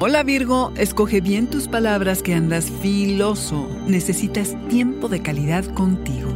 Hola Virgo, escoge bien tus palabras que andas filoso. Necesitas tiempo de calidad contigo.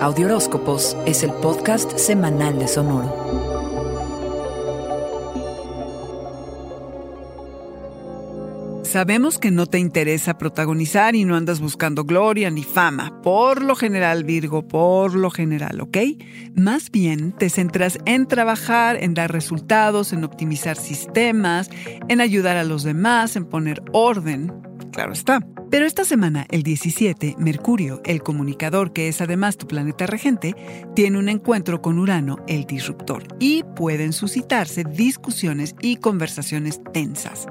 Audioróscopos es el podcast semanal de Sonoro. Sabemos que no te interesa protagonizar y no andas buscando gloria ni fama. Por lo general, Virgo, por lo general, ¿ok? Más bien te centras en trabajar, en dar resultados, en optimizar sistemas, en ayudar a los demás, en poner orden. Claro está. Pero esta semana, el 17, Mercurio, el comunicador que es además tu planeta regente, tiene un encuentro con Urano, el disruptor, y pueden suscitarse discusiones y conversaciones tensas.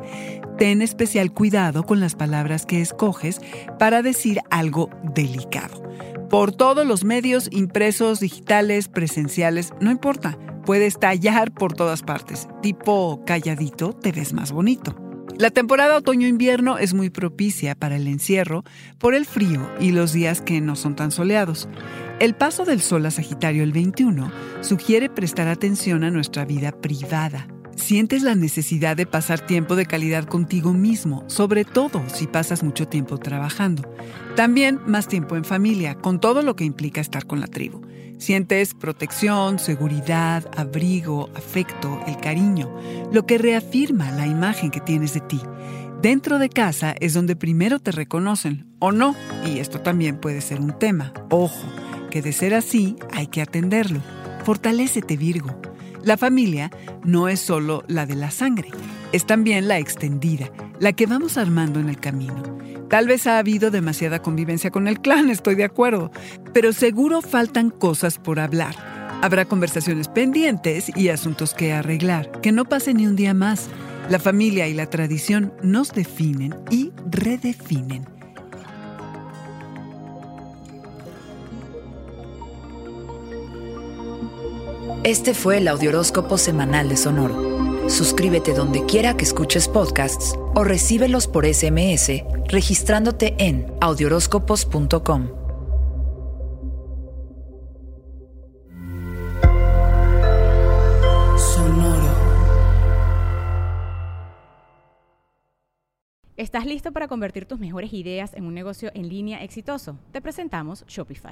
Ten especial cuidado con las palabras que escoges para decir algo delicado. Por todos los medios impresos, digitales, presenciales, no importa, puedes tallar por todas partes. Tipo calladito te ves más bonito. La temporada otoño-invierno es muy propicia para el encierro por el frío y los días que no son tan soleados. El paso del sol a Sagitario el 21 sugiere prestar atención a nuestra vida privada. Sientes la necesidad de pasar tiempo de calidad contigo mismo, sobre todo si pasas mucho tiempo trabajando. También más tiempo en familia, con todo lo que implica estar con la tribu. Sientes protección, seguridad, abrigo, afecto, el cariño, lo que reafirma la imagen que tienes de ti. Dentro de casa es donde primero te reconocen, o no, y esto también puede ser un tema. Ojo, que de ser así hay que atenderlo. Fortalécete Virgo. La familia no es solo la de la sangre, es también la extendida, la que vamos armando en el camino. Tal vez ha habido demasiada convivencia con el clan, estoy de acuerdo, pero seguro faltan cosas por hablar. Habrá conversaciones pendientes y asuntos que arreglar. Que no pase ni un día más. La familia y la tradición nos definen y redefinen. Este fue el Audioróscopo semanal de Sonoro. Suscríbete donde quiera que escuches podcasts o recíbelos por SMS registrándote en audioróscopos.com. Sonoro. ¿Estás listo para convertir tus mejores ideas en un negocio en línea exitoso? Te presentamos Shopify.